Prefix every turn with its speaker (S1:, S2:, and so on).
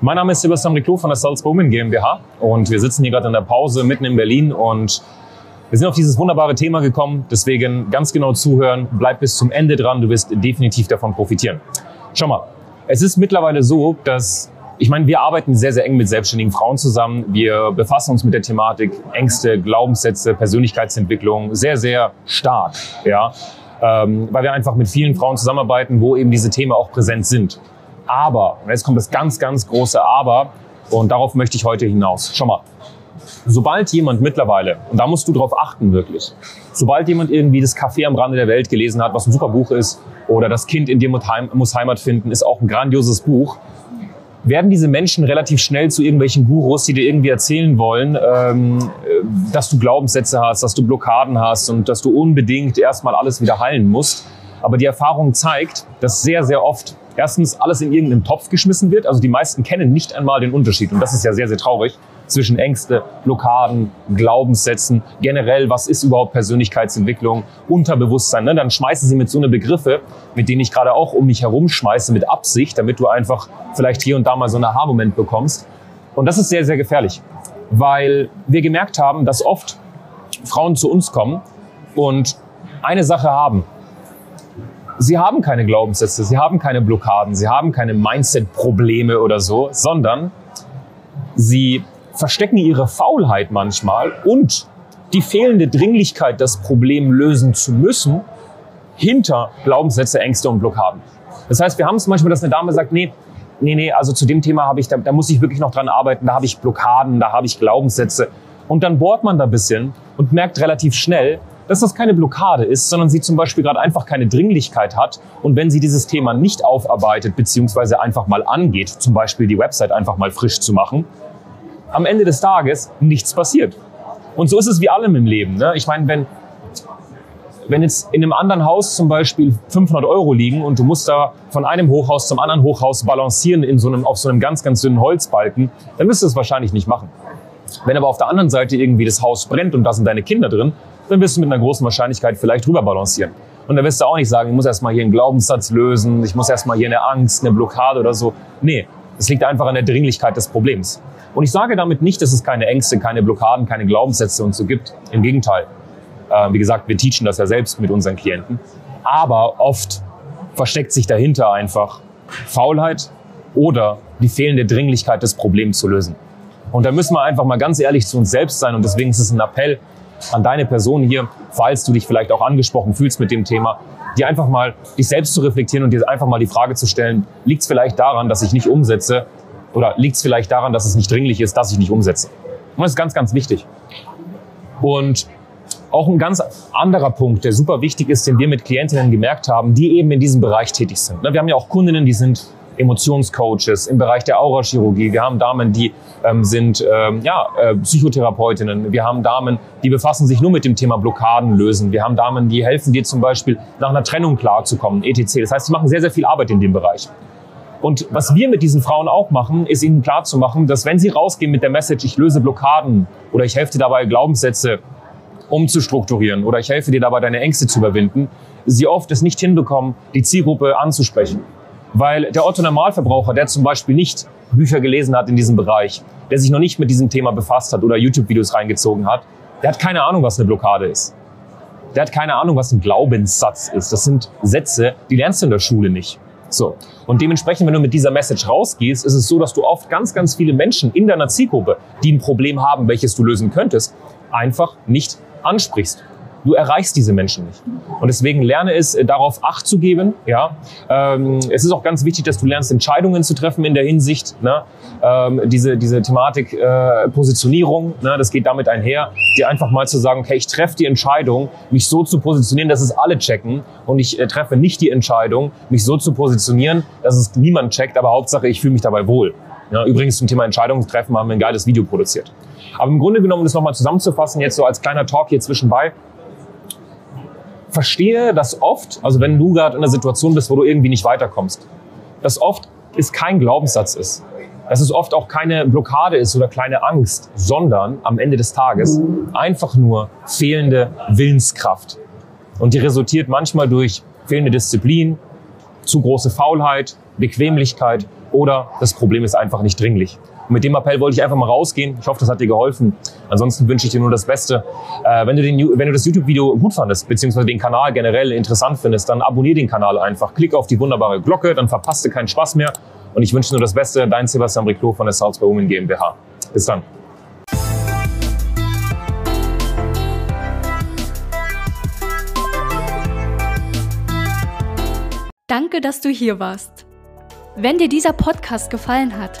S1: Mein Name ist Sebastian Riclo von der Salzburgen GmbH und wir sitzen hier gerade in der Pause mitten in Berlin und wir sind auf dieses wunderbare Thema gekommen. Deswegen ganz genau zuhören, bleib bis zum Ende dran, du wirst definitiv davon profitieren. Schau mal, es ist mittlerweile so, dass ich meine, wir arbeiten sehr, sehr eng mit selbstständigen Frauen zusammen. Wir befassen uns mit der Thematik Ängste, Glaubenssätze, Persönlichkeitsentwicklung sehr, sehr stark, ja, ähm, weil wir einfach mit vielen Frauen zusammenarbeiten, wo eben diese Themen auch präsent sind. Aber, und jetzt kommt das ganz, ganz große Aber, und darauf möchte ich heute hinaus. Schau mal, sobald jemand mittlerweile, und da musst du drauf achten wirklich, sobald jemand irgendwie das Café am Rande der Welt gelesen hat, was ein super Buch ist, oder das Kind in dir muss Heimat finden, ist auch ein grandioses Buch, werden diese Menschen relativ schnell zu irgendwelchen Gurus, die dir irgendwie erzählen wollen, ähm, äh, dass du Glaubenssätze hast, dass du Blockaden hast und dass du unbedingt erstmal alles wieder heilen musst. Aber die Erfahrung zeigt, dass sehr, sehr oft erstens alles in irgendeinen Topf geschmissen wird. Also die meisten kennen nicht einmal den Unterschied. Und das ist ja sehr, sehr traurig zwischen Ängste, Blockaden, Glaubenssätzen, generell, was ist überhaupt Persönlichkeitsentwicklung, Unterbewusstsein. Ne? Dann schmeißen sie mit so eine Begriffe, mit denen ich gerade auch um mich herum schmeiße, mit Absicht, damit du einfach vielleicht hier und da mal so einen Aha-Moment bekommst. Und das ist sehr, sehr gefährlich, weil wir gemerkt haben, dass oft Frauen zu uns kommen und eine Sache haben. Sie haben keine Glaubenssätze, sie haben keine Blockaden, sie haben keine Mindset-Probleme oder so, sondern sie verstecken ihre Faulheit manchmal und die fehlende Dringlichkeit, das Problem lösen zu müssen, hinter Glaubenssätze, Ängste und Blockaden. Das heißt, wir haben es manchmal, dass eine Dame sagt, nee, nee, nee, also zu dem Thema habe ich, da, da muss ich wirklich noch dran arbeiten, da habe ich Blockaden, da habe ich Glaubenssätze. Und dann bohrt man da ein bisschen und merkt relativ schnell, dass das keine Blockade ist, sondern sie zum Beispiel gerade einfach keine Dringlichkeit hat. Und wenn sie dieses Thema nicht aufarbeitet, beziehungsweise einfach mal angeht, zum Beispiel die Website einfach mal frisch zu machen, am Ende des Tages nichts passiert. Und so ist es wie allem im Leben. Ne? Ich meine, wenn, wenn jetzt in einem anderen Haus zum Beispiel 500 Euro liegen und du musst da von einem Hochhaus zum anderen Hochhaus balancieren in so einem, auf so einem ganz, ganz dünnen Holzbalken, dann wirst du es wahrscheinlich nicht machen. Wenn aber auf der anderen Seite irgendwie das Haus brennt und da sind deine Kinder drin, dann wirst du mit einer großen Wahrscheinlichkeit vielleicht drüber balancieren. Und dann wirst du auch nicht sagen, ich muss erstmal hier einen Glaubenssatz lösen, ich muss erstmal hier eine Angst, eine Blockade oder so. Nee, es liegt einfach an der Dringlichkeit des Problems. Und ich sage damit nicht, dass es keine Ängste, keine Blockaden, keine Glaubenssätze und so gibt. Im Gegenteil. Äh, wie gesagt, wir teachen das ja selbst mit unseren Klienten. Aber oft versteckt sich dahinter einfach Faulheit oder die fehlende Dringlichkeit des Problems zu lösen. Und da müssen wir einfach mal ganz ehrlich zu uns selbst sein. Und deswegen ist es ein Appell an deine Person hier, falls du dich vielleicht auch angesprochen fühlst mit dem Thema, dir einfach mal dich selbst zu reflektieren und dir einfach mal die Frage zu stellen, liegt es vielleicht daran, dass ich nicht umsetze oder liegt es vielleicht daran, dass es nicht dringlich ist, dass ich nicht umsetze? Und das ist ganz, ganz wichtig. Und auch ein ganz anderer Punkt, der super wichtig ist, den wir mit Klientinnen gemerkt haben, die eben in diesem Bereich tätig sind. Wir haben ja auch Kundinnen, die sind Emotionscoaches im Bereich der Aurachirurgie. Wir haben Damen, die ähm, sind ähm, ja, äh, Psychotherapeutinnen. Wir haben Damen, die befassen sich nur mit dem Thema Blockaden lösen. Wir haben Damen, die helfen dir zum Beispiel nach einer Trennung klarzukommen, etc. Das heißt, sie machen sehr, sehr viel Arbeit in dem Bereich. Und was wir mit diesen Frauen auch machen, ist ihnen klarzumachen, dass wenn sie rausgehen mit der Message, ich löse Blockaden oder ich helfe dir dabei, Glaubenssätze umzustrukturieren oder ich helfe dir dabei, deine Ängste zu überwinden, sie oft es nicht hinbekommen, die Zielgruppe anzusprechen. Weil der Otto Normalverbraucher, der zum Beispiel nicht Bücher gelesen hat in diesem Bereich, der sich noch nicht mit diesem Thema befasst hat oder YouTube-Videos reingezogen hat, der hat keine Ahnung, was eine Blockade ist. Der hat keine Ahnung, was ein Glaubenssatz ist. Das sind Sätze, die lernst du in der Schule nicht. So. Und dementsprechend, wenn du mit dieser Message rausgehst, ist es so, dass du oft ganz, ganz viele Menschen in deiner Zielgruppe, die ein Problem haben, welches du lösen könntest, einfach nicht ansprichst. Du erreichst diese Menschen nicht. Und deswegen lerne es, äh, darauf Acht zu geben. Ja, ähm, es ist auch ganz wichtig, dass du lernst, Entscheidungen zu treffen in der Hinsicht. Ne? Ähm, diese diese Thematik äh, Positionierung, ne? das geht damit einher, dir einfach mal zu sagen, okay, ich treffe die Entscheidung, mich so zu positionieren, dass es alle checken, und ich äh, treffe nicht die Entscheidung, mich so zu positionieren, dass es niemand checkt, aber Hauptsache, ich fühle mich dabei wohl. Ja, übrigens zum Thema Entscheidungstreffen haben wir ein geiles Video produziert. Aber im Grunde genommen, um das nochmal zusammenzufassen, jetzt so als kleiner Talk hier zwischenbei, verstehe, dass oft, also wenn du gerade in einer Situation bist, wo du irgendwie nicht weiterkommst, dass oft es kein Glaubenssatz ist. Dass es oft auch keine Blockade ist oder kleine Angst, sondern am Ende des Tages einfach nur fehlende Willenskraft. Und die resultiert manchmal durch fehlende Disziplin, zu große Faulheit, Bequemlichkeit oder das Problem ist einfach nicht dringlich. Und mit dem Appell wollte ich einfach mal rausgehen. Ich hoffe, das hat dir geholfen. Ansonsten wünsche ich dir nur das Beste. Äh, wenn, du den, wenn du das YouTube-Video gut fandest, beziehungsweise den Kanal generell interessant findest, dann abonniere den Kanal einfach. Klick auf die wunderbare Glocke, dann verpasst du keinen Spaß mehr. Und ich wünsche dir nur das Beste. Dein Sebastian Briclot von der Salzburg Women GmbH. Bis dann.
S2: Danke, dass du hier warst. Wenn dir dieser Podcast gefallen hat,